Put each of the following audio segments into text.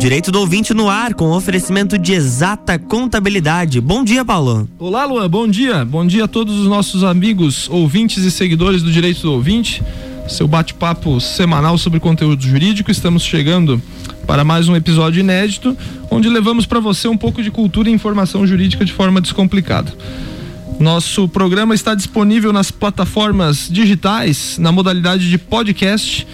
Direito do ouvinte no ar, com oferecimento de exata contabilidade. Bom dia, Paulo. Olá, Luan. Bom dia. Bom dia a todos os nossos amigos, ouvintes e seguidores do Direito do Ouvinte. Seu bate-papo semanal sobre conteúdo jurídico. Estamos chegando para mais um episódio inédito, onde levamos para você um pouco de cultura e informação jurídica de forma descomplicada. Nosso programa está disponível nas plataformas digitais, na modalidade de podcast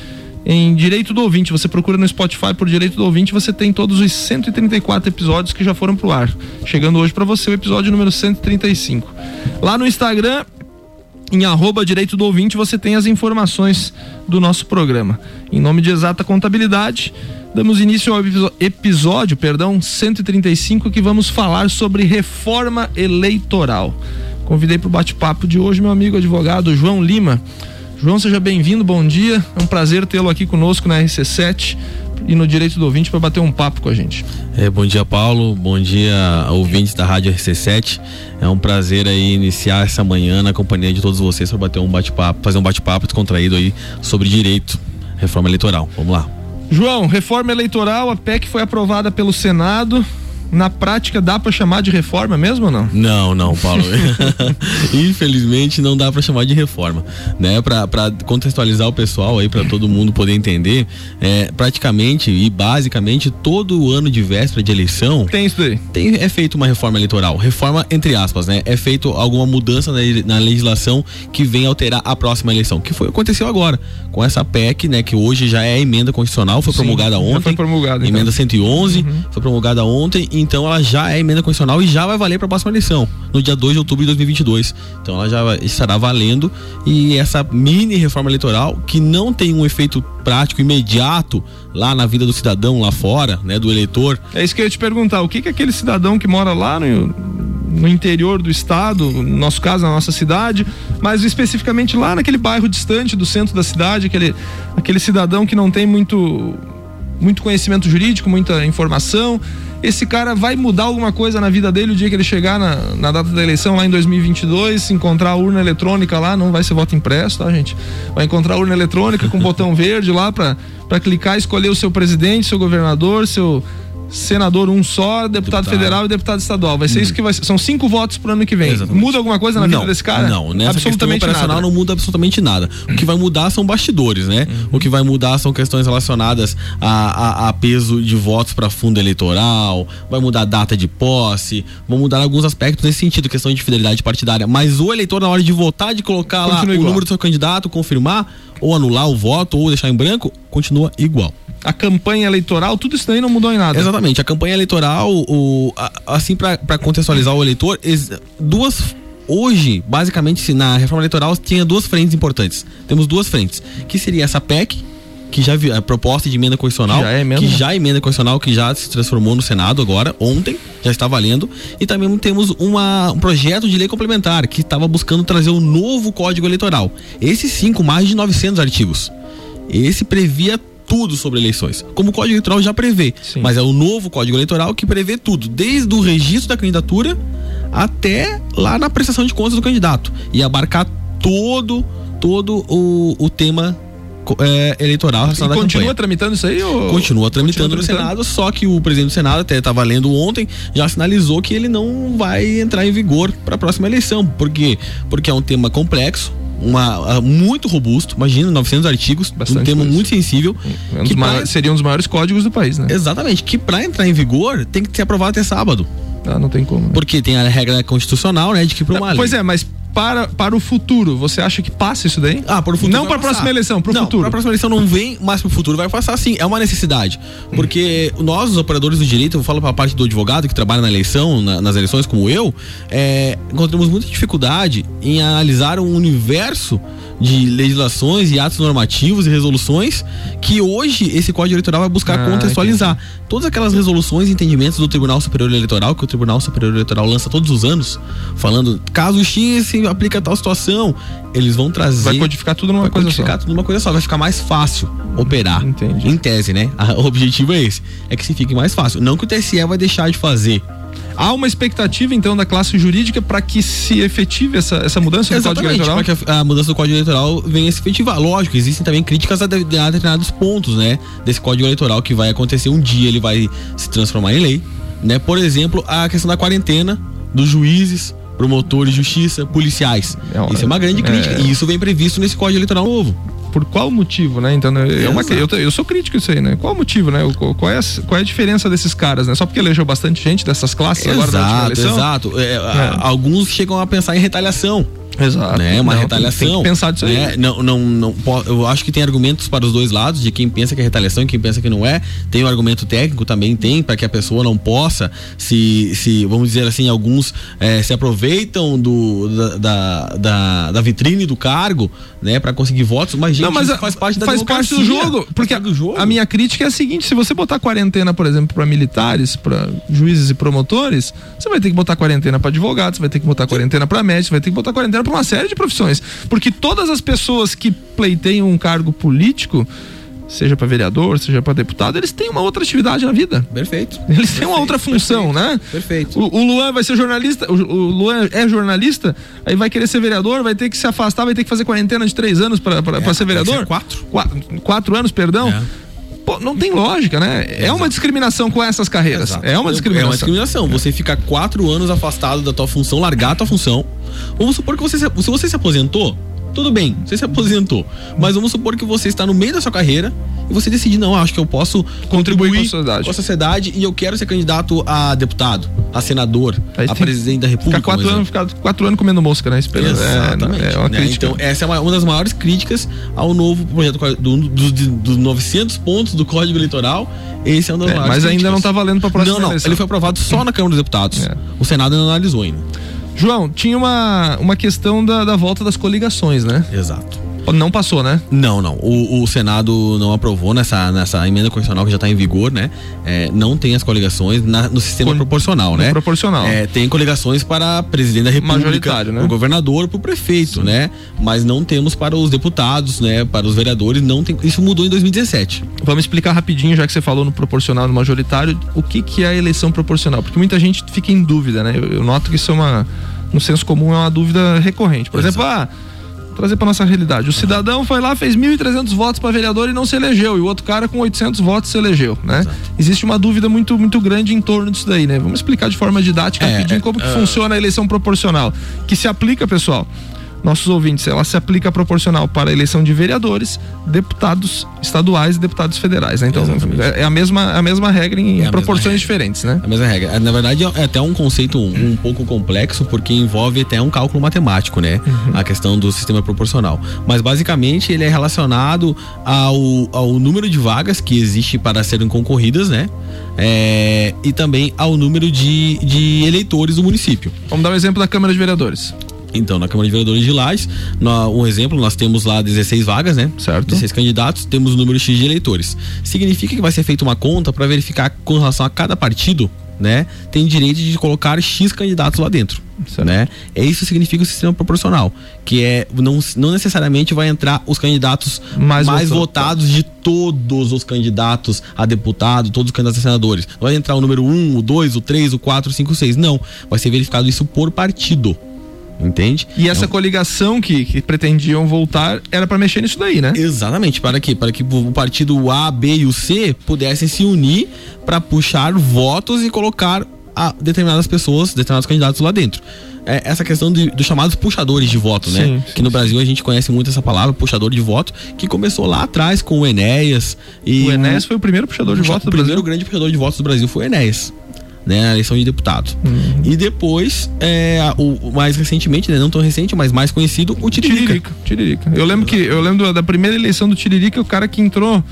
em Direito do Ouvinte. Você procura no Spotify por Direito do Ouvinte, você tem todos os 134 episódios que já foram pro ar. Chegando hoje para você o episódio número 135. Lá no Instagram, em arroba Direito do Ouvinte, você tem as informações do nosso programa. Em nome de Exata Contabilidade, damos início ao episódio, perdão, 135, que vamos falar sobre reforma eleitoral. Convidei para o bate-papo de hoje meu amigo advogado João Lima. João, seja bem-vindo, bom dia. É um prazer tê-lo aqui conosco na RC7 e no Direito do Ouvinte para bater um papo com a gente. É, bom dia, Paulo. Bom dia, ouvintes da Rádio RC7. É um prazer aí iniciar essa manhã na companhia de todos vocês para bater um bate-papo, fazer um bate-papo descontraído aí sobre direito, reforma eleitoral. Vamos lá. João, reforma eleitoral, a PEC foi aprovada pelo Senado na prática dá para chamar de reforma mesmo ou não? Não, não, Paulo. Infelizmente não dá para chamar de reforma, né? Para contextualizar o pessoal aí para todo mundo poder entender, é, praticamente e basicamente todo ano de véspera de eleição tem isso aí. Tem é feito uma reforma eleitoral, reforma entre aspas, né? É feito alguma mudança na, na legislação que vem alterar a próxima eleição, que foi aconteceu agora com essa PEC, né? Que hoje já é emenda constitucional, foi Sim, promulgada ontem. foi promulgada. Então. Emenda 111 uhum. foi promulgada ontem então ela já é emenda constitucional e já vai valer para a próxima eleição, no dia 2 de outubro de 2022. Então ela já estará valendo e essa mini reforma eleitoral que não tem um efeito prático imediato lá na vida do cidadão lá fora, né, do eleitor. É isso que eu ia te perguntar, o que que aquele cidadão que mora lá no, no interior do estado, no nosso caso, na nossa cidade, mas especificamente lá naquele bairro distante do centro da cidade, aquele, aquele cidadão que não tem muito muito conhecimento jurídico, muita informação. Esse cara vai mudar alguma coisa na vida dele o dia que ele chegar na, na data da eleição lá em 2022, encontrar a urna eletrônica lá, não vai ser voto impresso, tá, gente? Vai encontrar a urna eletrônica com botão verde lá para clicar, escolher o seu presidente, seu governador, seu senador um só, deputado, deputado, federal e deputado estadual. Vai ser hum. isso que vai ser. São cinco votos pro ano que vem. Exatamente. Muda alguma coisa na não, vida desse cara? Não, nessa absolutamente operacional nada. não muda absolutamente nada. O que vai mudar são bastidores, né? Uhum. O que vai mudar são questões relacionadas a, a, a peso de votos para fundo eleitoral, vai mudar a data de posse, vão mudar alguns aspectos nesse sentido, questão de fidelidade partidária. Mas o eleitor, na hora de votar, de colocar continua lá igual. o número do seu candidato, confirmar, ou anular o voto, ou deixar em branco, continua igual a campanha eleitoral, tudo isso daí não mudou em nada. Exatamente. A campanha eleitoral, o, a, assim, para contextualizar o eleitor, duas hoje, basicamente, na reforma eleitoral tinha duas frentes importantes. Temos duas frentes, que seria essa PEC, que já a proposta de emenda constitucional, já é emenda. que já é emenda constitucional, que já se transformou no Senado agora, ontem, já está valendo, e também temos uma, um projeto de lei complementar que estava buscando trazer um novo Código Eleitoral. Esse sim, com mais de 900 artigos. Esse previa tudo sobre eleições, como o Código Eleitoral já prevê. Sim. Mas é o novo Código Eleitoral que prevê tudo, desde o registro da candidatura até lá na prestação de contas do candidato e abarcar todo todo o, o tema é, eleitoral e continua campanha. tramitando isso aí? Ou... Continua tramitando continua no Senado, só que o presidente do Senado até estava lendo ontem, já sinalizou que ele não vai entrar em vigor para a próxima eleição. Por quê? Porque é um tema complexo, uma, muito robusto, imagina, 900 artigos, Bastante um tema coisa. muito sensível. Um que pra... Seria um dos maiores códigos do país, né? Exatamente, que para entrar em vigor tem que ser aprovado até sábado. Ah, não tem como. Né? Porque tem a regra constitucional, né, de que para uma Pois é, mas para, para o futuro, você acha que passa isso daí? Ah, para o futuro. Não para a próxima eleição, para o futuro. Para a próxima eleição não vem, mas para o futuro vai passar sim. É uma necessidade. Porque nós, os operadores do direito, eu falo para a parte do advogado que trabalha na eleição, na, nas eleições, como eu, é, encontramos muita dificuldade em analisar um universo de legislações e atos normativos e resoluções que hoje esse Código Eleitoral vai buscar ah, contextualizar. Entendi. Todas aquelas resoluções e entendimentos do Tribunal Superior Eleitoral, que o Tribunal Superior Eleitoral lança todos os anos, falando caso X se aplica tal situação, eles vão trazer. Vai codificar tudo numa coisa codificar só. tudo numa coisa só, vai ficar mais fácil operar. Entendi. Em tese, né? O objetivo é esse, é que se fique mais fácil. Não que o TSE vai deixar de fazer Há uma expectativa, então, da classe jurídica para que se efetive essa, essa mudança do Código Eleitoral? para que a, a, mudança do Código Eleitoral venha se efetivar. Lógico, existem também críticas a, a determinados pontos, né? Desse Código Eleitoral que vai acontecer um dia, ele vai se transformar em lei, né? Por exemplo, a questão da quarentena dos juízes, promotores de justiça, policiais. É, isso é uma grande crítica. É... E isso vem previsto nesse Código Eleitoral novo por qual motivo, né? Então, é uma, eu, eu sou crítico isso aí, né? Qual o motivo, né? Qual é, a, qual é a diferença desses caras, né? Só porque elegeu bastante gente dessas classes exato, agora na eleição? Exato, é, é. Alguns chegam a pensar em retaliação. Exato. Né? Uma não, retaliação. Tem que pensar disso né? aí. Não, não, não, eu acho que tem argumentos para os dois lados, de quem pensa que é retaliação e quem pensa que não é. Tem o argumento técnico também, tem, para que a pessoa não possa se, se vamos dizer assim, alguns é, se aproveitam do, da, da, da, vitrine do cargo, né, para conseguir votos, mas gente, não, mas faz parte da faz parte do jogo. Porque do jogo. a minha crítica é a seguinte: se você botar quarentena, por exemplo, para militares, para juízes e promotores, você vai ter que botar quarentena para advogados, vai ter que botar quarentena para médicos, vai ter que botar quarentena para uma série de profissões. Porque todas as pessoas que pleiteiam um cargo político, seja para vereador, seja para deputado, eles têm uma outra atividade na vida. Perfeito. Eles perfeito, têm uma outra função, perfeito, né? Perfeito. O, o, Luan vai ser jornalista, o, o, Luan é jornalista, aí vai querer ser vereador, vai ter que se afastar, vai ter que fazer quarentena de três anos para é, ser vereador. Ser quatro. quatro. Quatro anos, perdão. É. Pô, não tem lógica, né? É uma discriminação com essas carreiras. Exato. É uma discriminação. É uma discriminação. Você fica quatro anos afastado da tua função, largar a tua função. Vamos supor que você se, se você se aposentou, tudo bem, você se aposentou. Mas vamos supor que você está no meio da sua carreira e você decide, não, acho que eu posso contribuir, contribuir com, a sociedade. com a sociedade e eu quero ser candidato a deputado, a senador, Aí a presidente da república. Ficar quatro, anos, ficar quatro anos comendo mosca, né? Esperando. Exatamente. É, é né? Então, essa é uma, uma, das maiores críticas ao novo projeto dos do, do, do 900 pontos do Código Eleitoral. Esse é um dos é, maiores Mas críticas. ainda não está valendo para a próxima Não, não. Eleição. Ele foi aprovado só na Câmara dos Deputados. É. O Senado ainda não analisou ainda. João, tinha uma, uma questão da, da volta das coligações, né? Exato. Não passou, né? Não, não. O, o Senado não aprovou nessa, nessa emenda constitucional que já está em vigor, né? É, não tem as coligações na, no sistema Con proporcional, né? Proporcional. É, tem coligações para presidente da República, né? o governador, para o prefeito, Sim. né? Mas não temos para os deputados, né? Para os vereadores, não tem. Isso mudou em 2017. Vamos explicar rapidinho, já que você falou no proporcional no majoritário, o que, que é a eleição proporcional? Porque muita gente fica em dúvida, né? Eu, eu noto que isso é uma no senso comum é uma dúvida recorrente. Por Exato. exemplo, ah, trazer para nossa realidade. O cidadão foi lá, fez 1.300 votos para vereador e não se elegeu, e o outro cara com 800 votos se elegeu, né? Exato. Existe uma dúvida muito, muito grande em torno disso daí, né? Vamos explicar de forma didática é, rapidinho como que é, funciona a eleição proporcional, que se aplica, pessoal, nossos ouvintes, ela se aplica proporcional para a eleição de vereadores, deputados estaduais e deputados federais. Né? Então é, é a mesma, a mesma regra em é proporções diferentes, né? A mesma regra. Na verdade é até um conceito um, um pouco complexo porque envolve até um cálculo matemático, né? Uhum. A questão do sistema proporcional. Mas basicamente ele é relacionado ao, ao número de vagas que existe para serem concorridas, né? É, e também ao número de, de eleitores do município. Vamos dar um exemplo da Câmara de Vereadores. Então, na Câmara de Vereadores de Lages, um exemplo, nós temos lá 16 vagas, né? Certo. 16 candidatos, temos o número X de eleitores. Significa que vai ser feita uma conta para verificar com relação a cada partido, né? Tem direito de colocar X candidatos lá dentro. Certo. Né? É isso que significa o sistema proporcional, que é não, não necessariamente vai entrar os candidatos mais, mais votados de todos os candidatos a deputado, todos os candidatos a senadores. Não vai entrar o número 1, o 2, o 3, o 4, o 5, o 6. Não. Vai ser verificado isso por partido entende? E essa então, coligação que, que pretendiam voltar era para mexer nisso daí, né? Exatamente, para quê? Para que o partido A, B e o C pudessem se unir para puxar votos e colocar determinadas pessoas, determinados candidatos lá dentro. É essa questão de, dos chamados puxadores de voto, né? Sim, sim, que no Brasil a gente conhece muito essa palavra, puxador de voto, que começou lá atrás com o Enéas. E o Enéas foi o primeiro puxador de voto do Brasil. O primeiro grande puxador de votos do Brasil foi o Enéas né, na eleição de deputado. Uhum. E depois, é, o, mais recentemente, né, não tão recente, mas mais conhecido, o Tiririca. Tiririca. Tiririca. Eu lembro que eu lembro da primeira eleição do Tiririca, o cara que entrou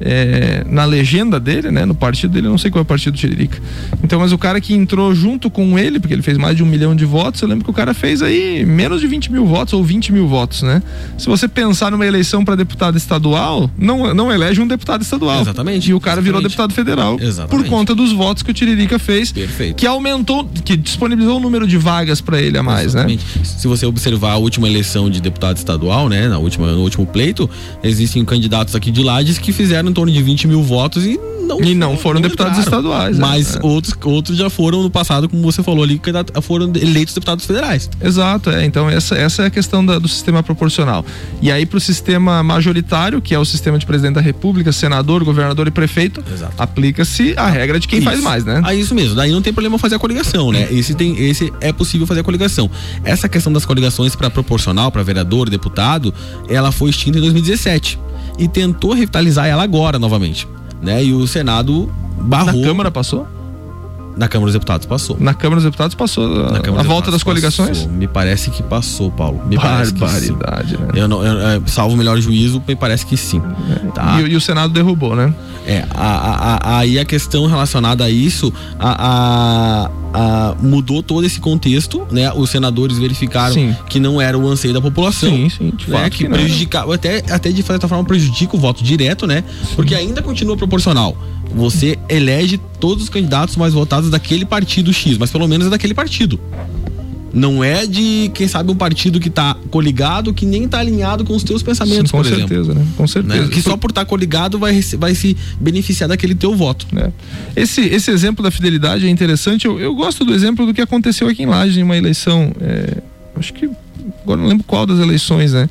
é, na legenda dele, né? No partido dele, eu não sei qual é o partido do Tiririca. Então, mas o cara que entrou junto com ele, porque ele fez mais de um milhão de votos, eu lembro que o cara fez aí menos de 20 mil votos ou 20 mil votos, né? Se você pensar numa eleição para deputado estadual, não, não elege um deputado estadual. Exatamente. E o cara exatamente. virou deputado federal exatamente. por conta dos votos que o Tiririca fez, Perfeito. que aumentou, que disponibilizou o número de vagas para ele a mais, né? exatamente. né? Se você observar a última eleição de deputado estadual, né? Na última, no último pleito, existem candidatos aqui de Lages que fizeram torno de 20 mil votos e não. E não foram deputados entraram. estaduais, é. Mas É. outros, outros já foram no passado, como você falou ali, foram eleitos deputados federais. Exato, é. Então essa, essa é a questão da- do sistema proporcional. E aí para o sistema majoritário, que é o sistema de presidente da República, senador, governador e prefeito, aplica-se a regra de quem faz Isso. mais, né? Ah, isso mesmo. Daí não tem problema fazer a coligação, né? Esse, tem, esse é possível fazer a coligação. Essa questão das coligações para proporcional, para vereador, deputado, ela foi extinta em 2017 e tentou revitalizar ela agora novamente, né? E o Senado Na barrou. Câmara passou? Na Câmara dos Deputados passou. Na Câmara dos Deputados passou a, Na Câmara a volta das coligações? passou. Me parece que passou, Paulo. Me que sim. Barbaridade, né? Eu não, eu, é, salvo o melhor juízo, me parece que sim. Tá? E, o- e o Senado derrubou, né? É, a- a- a- aí a questão relacionada a isso, a, mudou todo esse contexto, né? Os senadores verificaram Sim. que não era o anseio da população. Sim, sim, de né? fato que que não. prejudicava, até, até de certa forma prejudica o voto direto, né? Porque ainda continua proporcional. Você elege todos os candidatos mais votados daquele partido X, mas pelo menos é daquele partido. Não é de, quem sabe, um partido que tá coligado, que nem tá alinhado com os teus pensamentos, Sim, com por exemplo. certeza, né? Com Né? certeza. Que só por estar coligado vai, vai se beneficiar daquele teu voto. né? Esse, esse exemplo da fidelidade é interessante. Eu, eu gosto do exemplo do que aconteceu aqui em Lages em uma eleição. é, acho que agora não lembro qual das eleições, né?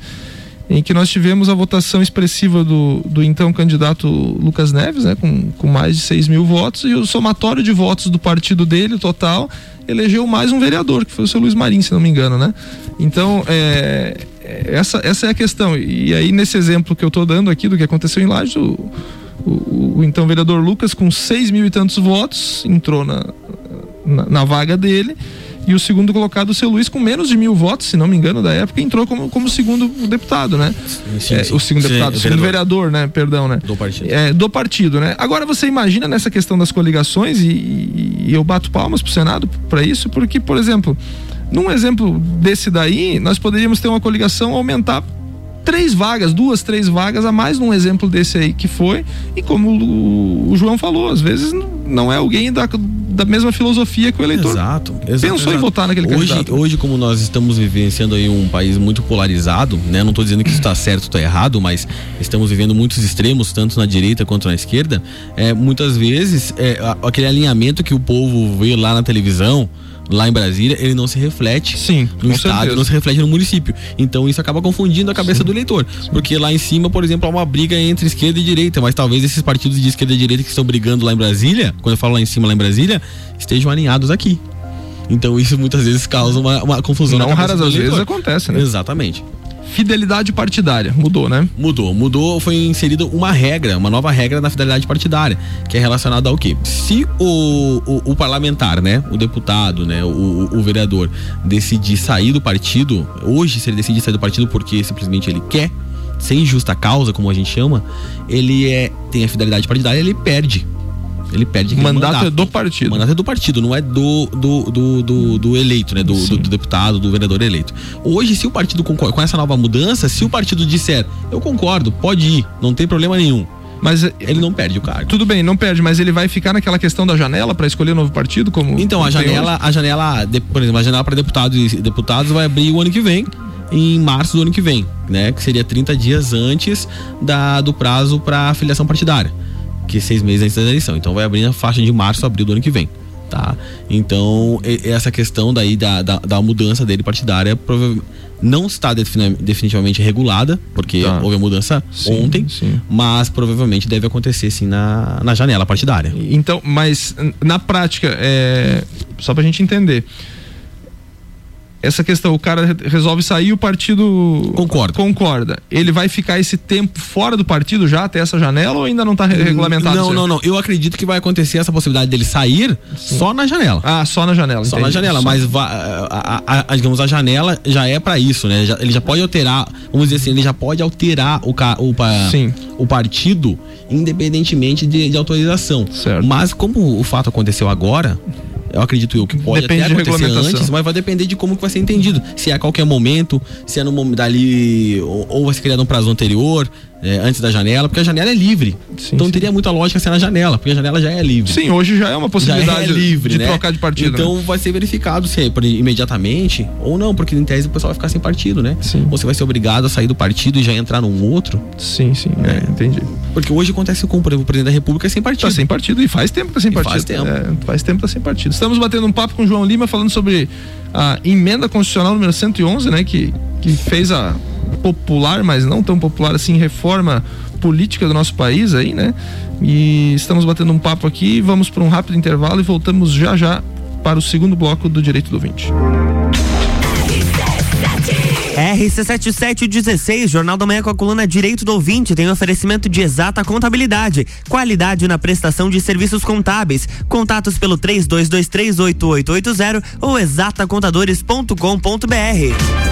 Em que nós tivemos a votação expressiva do, do então candidato Lucas Neves, né? Com, com mais de 6 mil votos, e o somatório de votos do partido dele, total, elegeu mais um vereador, que foi o seu Luiz Marim, se não me engano, né? Então, é, é, essa, essa é a questão. E aí, nesse exemplo que eu estou dando aqui do que aconteceu em Lages, o, o, o então vereador Lucas, com seis mil e tantos votos, entrou na, na, na vaga dele. E o segundo colocado, o seu Luiz, com menos de mil votos, se não me engano, da época, entrou como, como segundo deputado, né? Sim, É, sim. o segundo Sim, deputado, o segundo vereador, né? Perdão, né? Do partido. É, do partido, né? Agora você imagina nessa questão das coligações e, e- e eu bato palmas pro Senado para isso, porque, por exemplo, num exemplo desse daí, nós poderíamos ter uma coligação aumentar três vagas, duas, três vagas a mais num exemplo desse aí que foi. E como o, o João falou, às vezes não- é alguém da, da mesma filosofia que o eleitor. Exato, exato. pensou em exato. votar naquele hoje, candidato. Hoje, como nós estamos vivenciando aí um país muito polarizado, né? Não estou dizendo que isso está certo ou está errado, mas estamos vivendo muitos extremos, tanto na direita quanto na esquerda. É, muitas vezes, é, aquele alinhamento que o povo vê lá na televisão, lá em Brasília, ele não se reflete Sim, no estado, certeza. não se reflete no município. Então isso acaba confundindo a cabeça do eleitor. Porque lá em cima, por exemplo, há uma briga entre esquerda e direita, mas talvez esses partidos de esquerda e direita que estão brigando lá em Brasília, quando eu falo lá em cima, lá em Brasília, estejam alinhados aqui. Então isso muitas vezes causa uma, uma confusão Não raras às vezes acontece, né? Exatamente. Fidelidade partidária, mudou, né? Mudou. Mudou, foi inserida uma regra, uma nova regra na fidelidade partidária, que é relacionada ao quê? Se o, o, o parlamentar, né, o deputado, né, o, o- vereador, decidir sair do partido, hoje, se ele decidir sair do partido porque simplesmente ele quer, sem justa causa, como a gente chama, ele é, tem a fidelidade partidária, ele perde. Ele perde O aquele mandato é do partido. O mandato é do partido, não é do, do, do, do, do eleito, né? Do, do, do deputado, do vereador eleito. Hoje, se o partido concorda com essa nova mudança, se o partido disser, eu concordo, pode ir, não tem problema nenhum. Mas Ele não perde o cargo. Tudo bem, não perde, mas ele vai ficar naquela questão da janela para escolher o novo partido, como Então, a janela, a janela, por exemplo, a janela para deputados e deputados vai abrir o ano que vem, em março do ano que vem, né? Que seria 30 dias antes da, do prazo para filiação partidária, que seis meses antes da eleição. Então vai abrir na faixa de março, abril do ano que vem. Tá? Então, essa questão daí da, da, da mudança dele partidária não está defini- definitivamente regulada, porque Tá. houve a mudança Sim, ontem, sim. mas provavelmente deve acontecer sim na, na janela partidária. Então, mas na prática, é, só pra gente entender. Essa questão, o cara re- resolve sair, o partido Concorda. concorda. Ele vai ficar esse tempo fora do partido já até essa janela ou ainda não tá re- regulamentado? Não, não, não. Eu acredito que vai acontecer essa possibilidade dele sair só na janela. Ah, só na janela. Só entendi. na janela, Só- mas a, a- a- digamos, a janela já é pra isso, né? Já- ele já pode alterar, vamos dizer assim, ele já pode alterar o, o, Sim. o partido independentemente de, de autorização. Certo. Mas como o fato aconteceu agora, eu acredito eu que pode Depende até acontecer antes, mas vai depender de como que vai ser entendido. Se é a qualquer momento, se é no momento dali, ou, ou vai ser criado um prazo anterior. É, antes da janela, porque a janela é livre. Sim, então sim. teria muita lógica ser na janela, porque a janela já é livre. Sim, hoje já é uma Já possibilidade é livre, de né? trocar de partido. Então né? vai ser verificado se é imediatamente ou não, porque em tese o pessoal vai ficar sem partido, né? Sim. Ou você vai ser obrigado a sair do partido e já entrar num outro. Sim, sim, é, entendi. Porque hoje acontece com, por exemplo, o presidente da República é sem partido. Tá sem partido e faz tempo que tá sem E partido. faz tempo. É, faz tempo que tá sem partido. Estamos batendo um papo com o João Lima falando sobre a emenda constitucional número 111, né, que, que fez a popular, mas não tão popular assim, reforma política do nosso país aí, né? E estamos batendo um papo aqui, vamos para um rápido intervalo e voltamos já já para o segundo bloco do Direito do Ouvinte. RC7716, Jornal da Manhã com a coluna Direito do Ouvinte, tem oferecimento de exata contabilidade, qualidade na prestação de serviços contábeis. Contatos pelo 32238880 ou exatacontadores.com.br.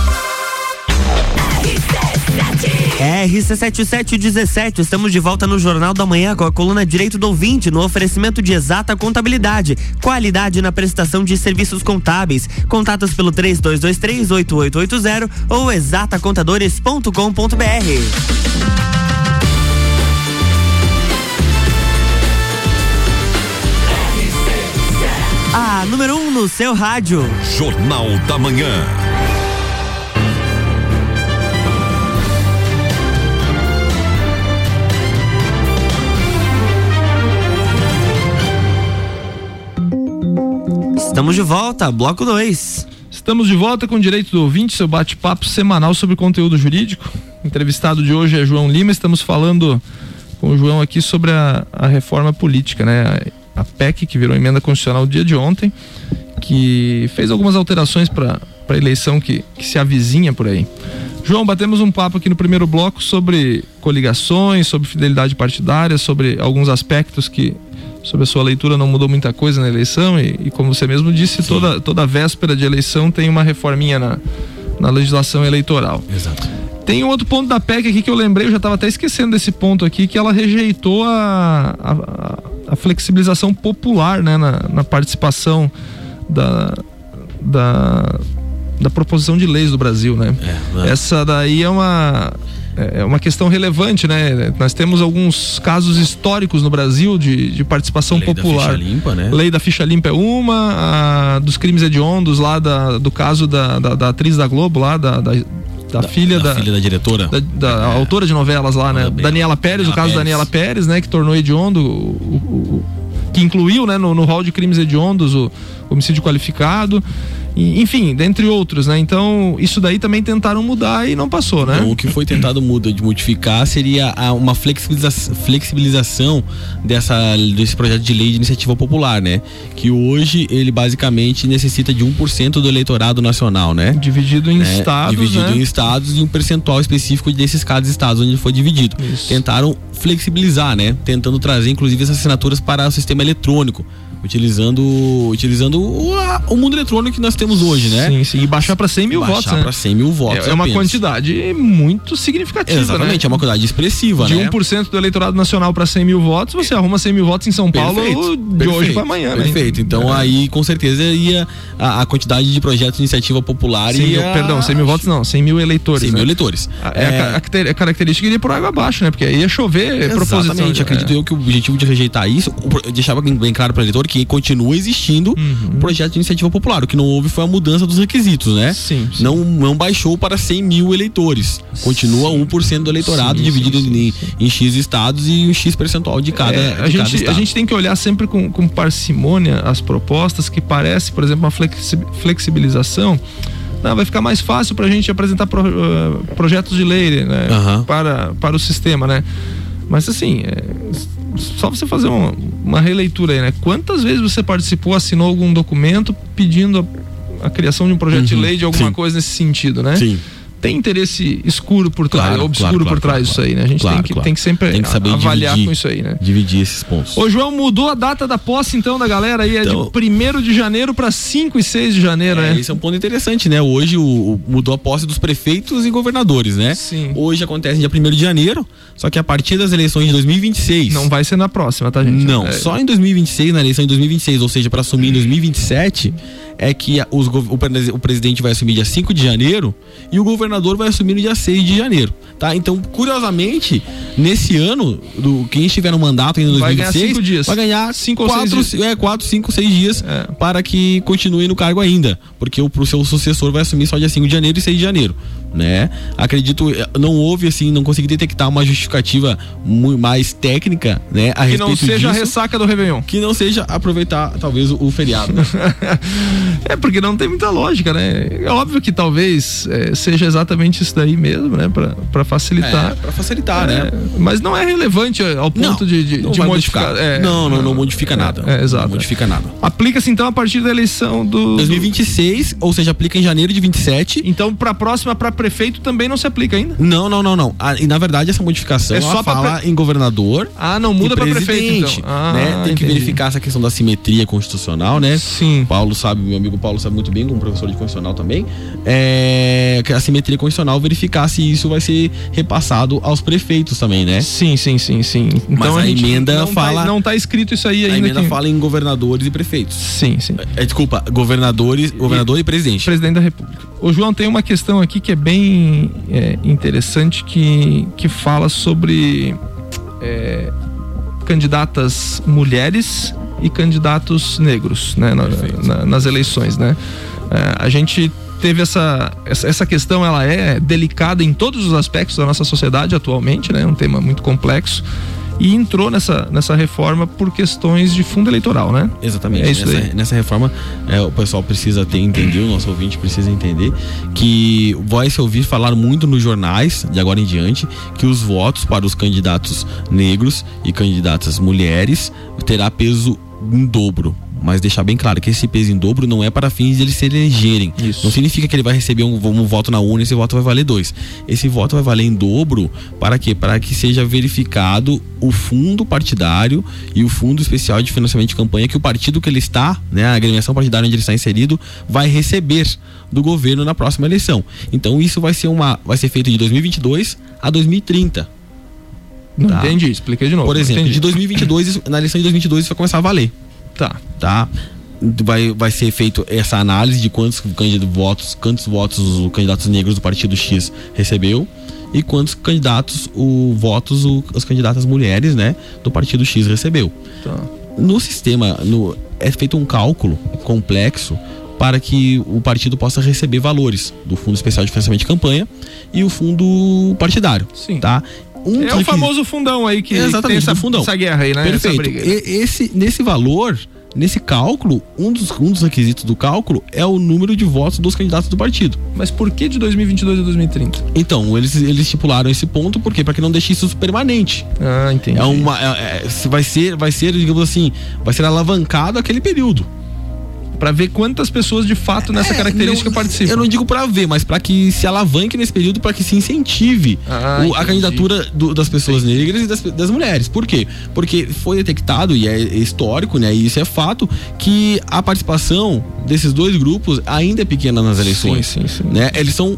RC7717, estamos de volta no Jornal da Manhã com a coluna Direito do Ouvinte, no oferecimento de exata contabilidade, qualidade na prestação de serviços contábeis. Contatos pelo 32238880 ou exatacontadores.com.br. A número 1 um no seu rádio. Jornal da Manhã. Estamos de volta, bloco 2. Estamos de volta com o Direito do Ouvinte, seu bate-papo semanal sobre conteúdo jurídico. O entrevistado de hoje é João Lima. Estamos falando com o João aqui sobre a, a reforma política, né? A, a PEC, que virou emenda constitucional no dia de ontem, que fez algumas alterações para a eleição que, que se avizinha por aí. João, batemos um papo aqui no primeiro bloco sobre coligações, sobre fidelidade partidária, sobre alguns aspectos que sobre a sua leitura não mudou muita coisa na eleição e, e como você mesmo disse, toda, toda véspera de eleição tem uma reforminha na, na legislação eleitoral. Exato. Tem um outro ponto da PEC aqui que eu lembrei, eu já estava até esquecendo desse ponto aqui, que ela rejeitou a, a, a flexibilização popular né, na, na participação da, da, da proposição de leis do Brasil, né? É, né? Essa daí é uma é uma questão relevante, né? Nós temos alguns casos históricos no Brasil de, de participação Lei da popular. ficha limpa, né? Lei da ficha limpa é uma, a dos crimes hediondos lá da, do caso da, da, da atriz da Globo lá, da, da, da filha da, filha da diretora. da, da autora de novelas lá, né? Daniela- Daniela Pérez, o Daniela caso da Pérez. Daniela Pérez, né? Que tornou hediondo, o, o- o- que incluiu, né? No, no rol de crimes hediondos o homicídio qualificado, e, enfim, dentre outros, né? Então, isso daí também tentaram mudar e não passou, né? Então, o que foi tentado muda, de modificar seria uma flexibiliza- flexibilização dessa, desse projeto de lei de iniciativa popular, né? Que hoje ele basicamente necessita de 1% do eleitorado nacional, né? Dividido em né? estados, dividido né? em estados e um percentual específico desses cada estados onde foi dividido. Isso. Tentaram flexibilizar, né? Tentando trazer inclusive essas assinaturas para o sistema eletrônico, utilizando utilizando o, a- o mundo eletrônico que nós temos hoje, né? Sim, sim. E baixar para 100 mil Baixar votos, né? para 100 mil votos. É, é uma quantidade muito significativa, Exatamente, né? é uma quantidade expressiva, De né? 1% do eleitorado nacional para 100 mil votos, você arruma 100 mil votos em São Paulo Perfeito, de perfeito, hoje para amanhã, né? Perfeito. Então É. aí com certeza ia a, a quantidade de projetos de iniciativa popular 100 mil, ia... perdão, 100 mil votos não, 100 mil eleitores. 100 né? mil eleitores. É, a a característica iria por água abaixo, né? Porque aí ia chover de- acredito é. eu que o objetivo de rejeitar isso, deixava bem, bem claro para o eleitor que continua existindo Uhum. o projeto de iniciativa popular. O que não houve foi a mudança dos requisitos, né? Sim, sim. Não, não baixou para 100 mil eleitores. Continua 1% do eleitorado Sim, dividido sim, em, em X estados e um X percentual de cada, É, de a, cada gente, estado. a gente tem que olhar sempre com, com parcimônia as propostas que parece, por exemplo, uma flexi- flexibilização. Não, vai ficar mais fácil para a gente apresentar pro- eh, projetos de lei né, Aham. para, para o sistema, né? Mas assim, é, só você fazer uma, uma releitura aí, né? Quantas vezes você participou, assinou algum documento pedindo a, a criação de um projeto de Uhum, lei de alguma sim. coisa nesse sentido, né? Sim. Tem interesse escuro por trás, Claro, obscuro claro, por trás claro, disso aí, né? A gente tem, que, tem que sempre Tem que saber avaliar dividir. com isso aí, né? Dividir esses pontos. Ô, João, mudou a data da posse, então, da galera aí. É Então- de 1 de janeiro para 5 e 6 de janeiro, É, né? esse é um ponto interessante, né? Hoje o, o- mudou a posse dos prefeitos e governadores, né? Sim. Hoje acontece dia 1 de janeiro, só que a partir das eleições de 2026. Não vai ser na próxima, tá, gente? Não, É, só em 2026, na eleição de 2026, ou seja, para assumir em 2027, é que os o, presi- o presidente vai assumir dia 5 de janeiro e o governador vai assumir no dia 6 de janeiro, tá? Então, curiosamente, nesse ano, do, quem estiver no mandato ainda em Vai ganhar 2026, cinco dias. vai ganhar Cinco ou seis quatro, dias. é, 4, 5, 6 dias É. para que continue no cargo ainda, porque o seu sucessor vai assumir só dia 5 de janeiro e 6 de janeiro, né? Acredito, eh, não houve assim, não consegui detectar uma justificativa mais técnica, né, a Que não seja a disso ressaca do Réveillon. que não seja aproveitar talvez o, feriado. né? É porque não tem muita lógica, né? É óbvio que talvez é, seja exatamente isso daí mesmo, né? Pra, pra facilitar. É, pra facilitar, É, né? Mas não é relevante ao ponto Não, de, de, não de modificar. modificar. é, não, não, não modifica nada. É, exato. Não modifica nada. Aplica-se então a partir da eleição do. 2026, ou seja, aplica em janeiro de 27. Então, pra próxima, pra prefeito, também não se aplica ainda. Não, não, não, não. Ah, e na verdade essa modificação É só pra fala em governador Ah, não muda e pra presidente, prefeito, então. Ah, né? Tem que entendi. verificar essa questão da simetria constitucional, né? Sim. Paulo sabe, meu amigo Paulo sabe muito bem, como professor de constitucional também, é, que a simetria constitucional verificar se isso vai ser repassado aos prefeitos também, né? Sim, sim, sim, sim. Então Mas a gente emenda não fala- Tá, não tá escrito isso aí A ainda. emenda que- fala em governadores e prefeitos. Sim, sim. É, desculpa, governadores, governador e presidente. Presidente da República. O João tem uma questão aqui que é bem é, interessante que, que fala sobre é, candidatas mulheres e candidatos negros né, na- na- nas eleições, né? É, a gente teve essa, essa questão, ela é delicada em todos os aspectos da nossa sociedade atualmente, né? É um tema muito complexo e entrou nessa, nessa reforma por questões de fundo eleitoral, né? Exatamente. É isso nessa, aí. nessa reforma, é, o pessoal precisa ter, entender, o nosso ouvinte precisa entender que vai se ouvir falar muito nos jornais, de agora em diante, que os votos para os candidatos negros e candidatas mulheres terá peso em dobro. Mas deixar bem claro que esse peso em dobro não é para fins de eles se elegerem. Isso. Não significa que ele vai receber um, um voto na urna e esse voto vai valer dois. Esse voto vai valer em dobro para quê? Para que seja verificado o fundo partidário e o fundo especial de financiamento de campanha que o partido que ele está, né, a agremiação partidária onde ele está inserido, vai receber do governo na próxima eleição. Então isso vai ser uma, vai ser feito de 2022 a 2030. Não Tá. entendi, expliquei de novo. Por exemplo, entendi. de 2022, isso- na eleição de 2022 isso vai começar a valer Tá. tá? Vai, vai ser feito essa análise de quantos candidatos, votos, quantos votos os candidatos negros do partido X recebeu e quantos candidatos o votos o, as candidatas mulheres, né, do partido X recebeu. Tá. No sistema, no, é feito um cálculo complexo para que o partido possa receber valores do Fundo Especial de Financiamento de Campanha e o fundo partidário, Sim. tá? Um É o famoso fundão aí que, Exatamente, que tem essa, fundão. essa guerra aí, né? Perfeito. E- esse, nesse valor, nesse cálculo, um dos, um dos requisitos do cálculo é o número de votos dos candidatos do partido. Mas por que de 2022 a 2030? Então, eles, eles estipularam esse ponto porque para que não deixe isso permanente. Ah, entendi. É uma, é- é- vai ser, vai ser, digamos assim, vai ser alavancado aquele período. Pra ver quantas pessoas de fato nessa É, característica não- participam. Eu não digo para ver, mas para que se alavanque nesse período, para que se incentive Ah, o- a candidatura do- das pessoas negras e das, das mulheres. Por quê? Porque foi detectado, e é histórico, né? E isso é fato, que a participação desses dois grupos ainda é pequena nas eleições. Sim, sim, sim. Né? Eles são,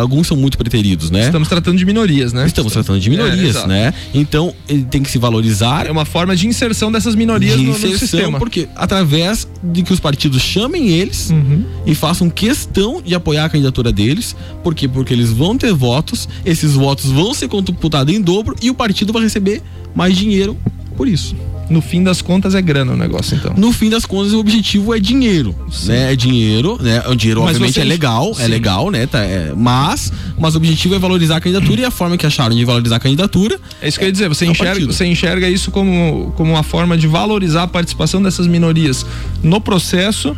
alguns são muito preteridos, né? Estamos tratando de minorias, né? Estamos tratando de É, minorias, exato. né? Então, ele tem que se valorizar É uma forma de inserção dessas minorias de no, no inserção, sistema. porque através de que os partidos chamem eles Uhum. e façam questão de apoiar a candidatura deles, por quê? Porque eles vão ter votos, esses votos vão ser computados em dobro e o partido vai receber mais dinheiro por isso. No fim das contas é grana o negócio, então. No fim das contas, o objetivo é dinheiro, né? É dinheiro, né? O dinheiro, Mas obviamente, vocês- é legal, Sim. é legal, né? Tá, é- mas, mas o objetivo é valorizar a candidatura e a forma que acharam de valorizar a candidatura É isso que eu ia dizer, você É enxerga, você enxerga isso como, como uma forma de valorizar a participação dessas minorias no processo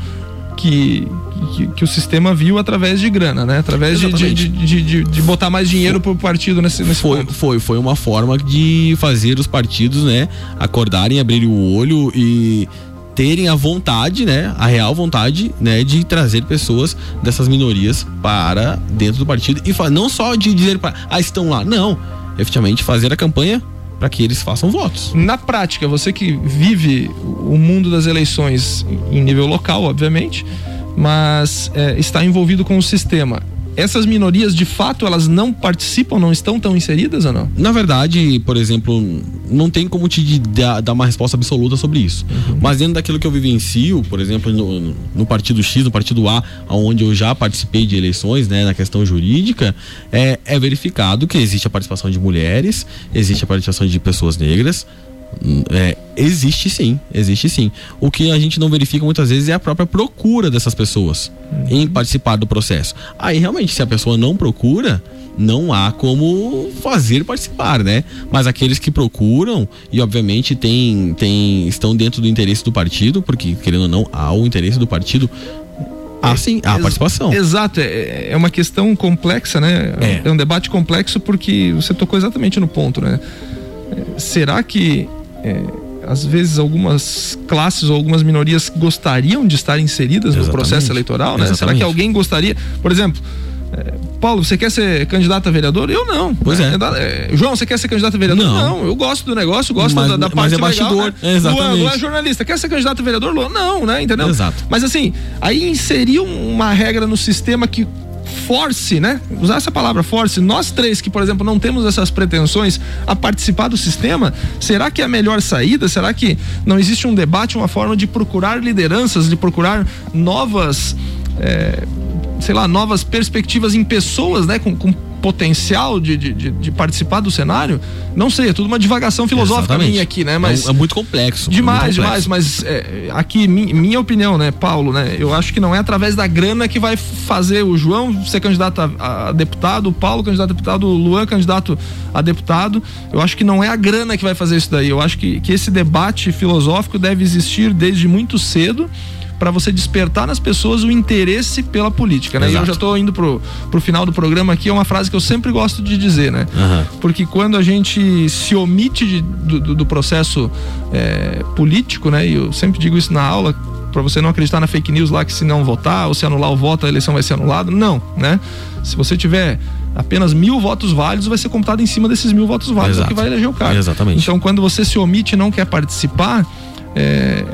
que, que, que, o sistema viu através de grana, né? Através de, de, de, de, botar mais dinheiro pro partido nesse, nesse foi, ponto. Foi, foi uma forma de fazer os partidos, né, acordarem, abrirem o olho e terem a vontade, né, a real vontade, né, de trazer pessoas dessas minorias para dentro do partido e não só de dizer para, ah, estão lá, não, efetivamente fazer a campanha para que eles façam votos. Na prática, você que vive o mundo das eleições em nível local, obviamente, mas é, está envolvido com o sistema essas minorias de fato elas não participam, não estão tão inseridas ou não? Na verdade, por exemplo, não tem como te dar, uma resposta absoluta sobre isso. Uhum. Mas dentro daquilo que eu vivencio, por exemplo, no, no, partido X, no partido A, onde eu já participei de eleições, né, na questão jurídica, é, é verificado que existe a participação de mulheres, existe a participação de pessoas negras, é, existe sim, existe sim. O que a gente não verifica muitas vezes é a própria procura dessas pessoas uhum. em participar do processo. Aí realmente, se a pessoa não procura, não há como fazer participar, né? Mas aqueles que procuram e obviamente tem, tem, estão dentro do interesse do partido, porque querendo ou não, há o interesse do partido ah, sim, há participação. Exato, é, é uma questão complexa, né? É. é um debate complexo porque você tocou exatamente no ponto, né? Será que é, às vezes algumas classes ou algumas minorias gostariam de estar inseridas Exatamente. no processo eleitoral, né? Será que alguém gostaria, por exemplo, é, Paulo, você quer ser candidato a vereador? Eu não. Pois é. é. é João, você quer ser candidato a vereador? Não. não eu gosto do negócio, gosto mas, da, da parte mas é bastidor. Legal, né? Exatamente. Luan, Luan é jornalista. Quer ser candidato a vereador? Luan? Não, né? Entendeu? Exato. Mas assim, aí inserir uma regra no sistema que force, né? Usar essa palavra force, nós três que, por exemplo, não temos essas pretensões a participar do sistema, será que é a melhor saída? Será que não existe um debate, uma forma de procurar lideranças, de procurar novas, é, sei lá, novas perspectivas em pessoas, né? Com, com potencial de, de, de, participar do cenário, não sei, é tudo uma divagação filosófica Exatamente. minha aqui, né? Mas é, é muito complexo. Demais, muito complexo. demais, mas é, aqui, mi, minha opinião, né, Paulo, né? Eu acho que não é através da grana que vai fazer o João ser candidato a, a deputado, o Paulo candidato a deputado, o Luan candidato a deputado. Eu acho que não é a grana que vai fazer isso daí. Eu acho que, que esse debate filosófico deve existir desde muito cedo para você despertar nas pessoas o interesse pela política, né? E eu já estou indo pro, pro final do programa aqui, é uma frase que eu sempre gosto de dizer, né? Uhum. Porque quando a gente se omite de, do, do, processo é, político, né? E eu sempre digo isso na aula, para você não acreditar na fake news lá que se não votar ou se anular o voto a eleição vai ser anulada. Não, né? Se você tiver apenas mil votos válidos, vai ser computado em cima desses mil votos válidos é que vai eleger o cara. Exatamente. Então, quando você se omite e não quer participar, é,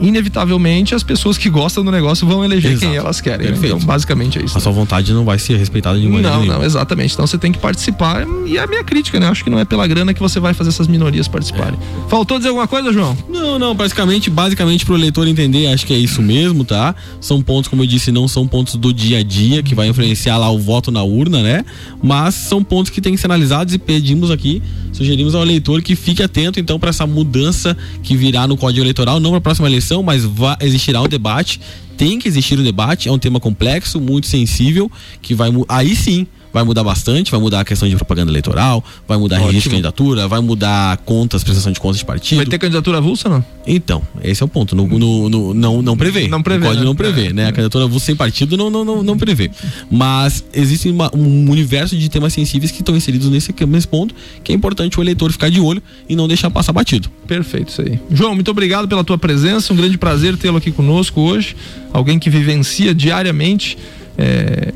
inevitavelmente as pessoas que gostam do negócio vão eleger Exato. quem elas querem. Né? Então, basicamente é isso. A sua vontade não vai ser respeitada de maneira Não, nenhuma. não, exatamente. Então você tem que participar. E é a minha crítica, né? Acho que não é pela grana que você vai fazer essas minorias participarem. É. Faltou dizer alguma coisa, João? Não, não, basicamente, basicamente pro eleitor entender, acho que é isso mesmo, tá? São pontos, como eu disse, não são pontos do dia a dia que vai influenciar lá o voto na urna, né? Mas são pontos que têm que ser analisados e pedimos aqui, sugerimos ao eleitor que fique atento então para essa mudança que virá no Código Eleitoral, não para a próxima eleição eleição, mas vai, existirá um debate. Tem que existir um debate, é um tema complexo, muito sensível, que vai aí sim vai mudar bastante, vai mudar a questão de propaganda eleitoral, vai mudar Ótimo. registro de candidatura, vai mudar contas, prestação de contas de partido. Vai ter candidatura avulsa, não? Então, esse é o ponto. No, no, no não, não prevê. Não prevê. Pode né? não prever, é, né? A candidatura avulsa sem partido não, não, não, não prevê. Mas existe uma, um universo de temas sensíveis que estão inseridos nesse, nesse ponto, que é importante o eleitor ficar de olho e não deixar passar batido. Perfeito, isso aí. João, muito obrigado pela tua presença. Um grande prazer tê-lo aqui conosco hoje. Alguém que vivencia diariamente. É,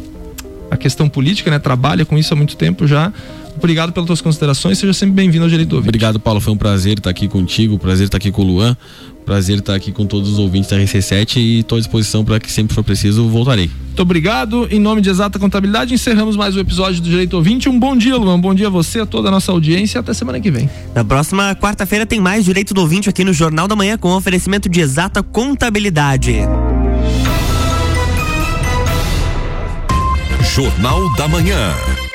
a questão política, né? Trabalha com isso há muito tempo já. Obrigado pelas tuas considerações, seja sempre bem-vindo ao Direito do Ouvinte. Obrigado, Paulo, foi um prazer estar aqui contigo, prazer estar aqui com o Luan, prazer estar aqui com todos os ouvintes da RC7 e estou à disposição para que sempre for preciso, voltarei. Muito obrigado. Em nome de Exata Contabilidade, encerramos mais um episódio do Direito Ouvinte. Um bom dia, Luan. Um bom dia a você, a toda a nossa audiência. Até semana que vem. Na próxima quarta-feira tem mais Direito do Ouvinte aqui no Jornal da Manhã com oferecimento de Exata Contabilidade. Jornal da Manhã.